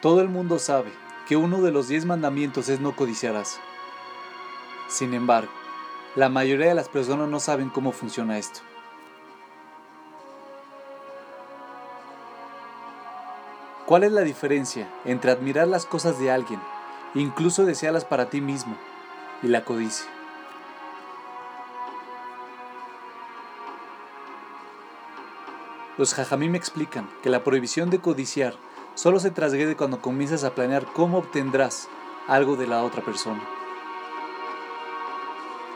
Todo el mundo sabe que uno de los diez mandamientos es no codiciarás. Sin embargo, la mayoría de las personas no saben cómo funciona esto. ¿Cuál es la diferencia entre admirar las cosas de alguien, incluso desearlas para ti mismo, y la codicia? Los jajamí me explican que la prohibición de codiciar solo se trasgrede cuando comienzas a planear cómo obtendrás algo de la otra persona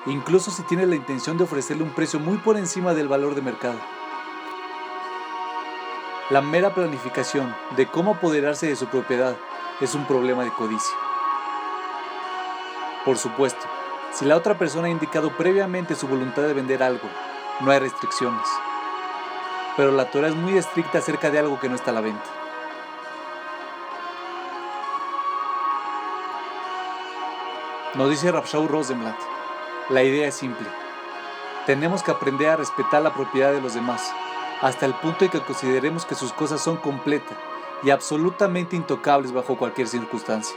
incluso si tiene la intención de ofrecerle un precio muy por encima del valor de mercado. La mera planificación de cómo apoderarse de su propiedad es un problema de codicia. Por supuesto, si la otra persona ha indicado previamente su voluntad de vender algo, no hay restricciones. Pero la Torah es muy estricta acerca de algo que no está a la venta. Nos dice Rapshaw Rosenblatt. La idea es simple. Tenemos que aprender a respetar la propiedad de los demás, hasta el punto de que consideremos que sus cosas son completas y absolutamente intocables bajo cualquier circunstancia.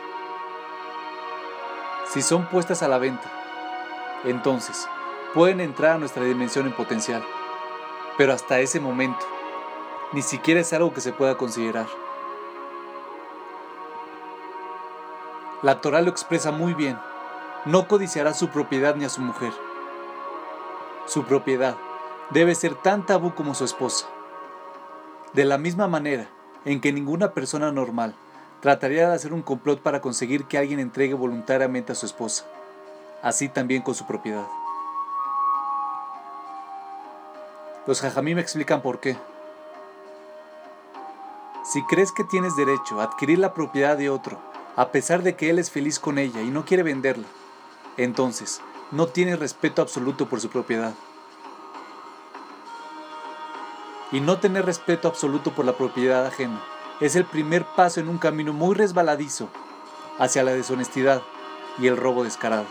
Si son puestas a la venta, entonces pueden entrar a nuestra dimensión en potencial, pero hasta ese momento ni siquiera es algo que se pueda considerar. La Torah lo expresa muy bien no codiciará su propiedad ni a su mujer. Su propiedad debe ser tan tabú como su esposa. De la misma manera en que ninguna persona normal trataría de hacer un complot para conseguir que alguien entregue voluntariamente a su esposa, así también con su propiedad. Los jajamí me explican por qué. Si crees que tienes derecho a adquirir la propiedad de otro, a pesar de que él es feliz con ella y no quiere venderla, entonces no tiene respeto absoluto por su propiedad. Y no tener respeto absoluto por la propiedad ajena es el primer paso en un camino muy resbaladizo hacia la deshonestidad y el robo descarado.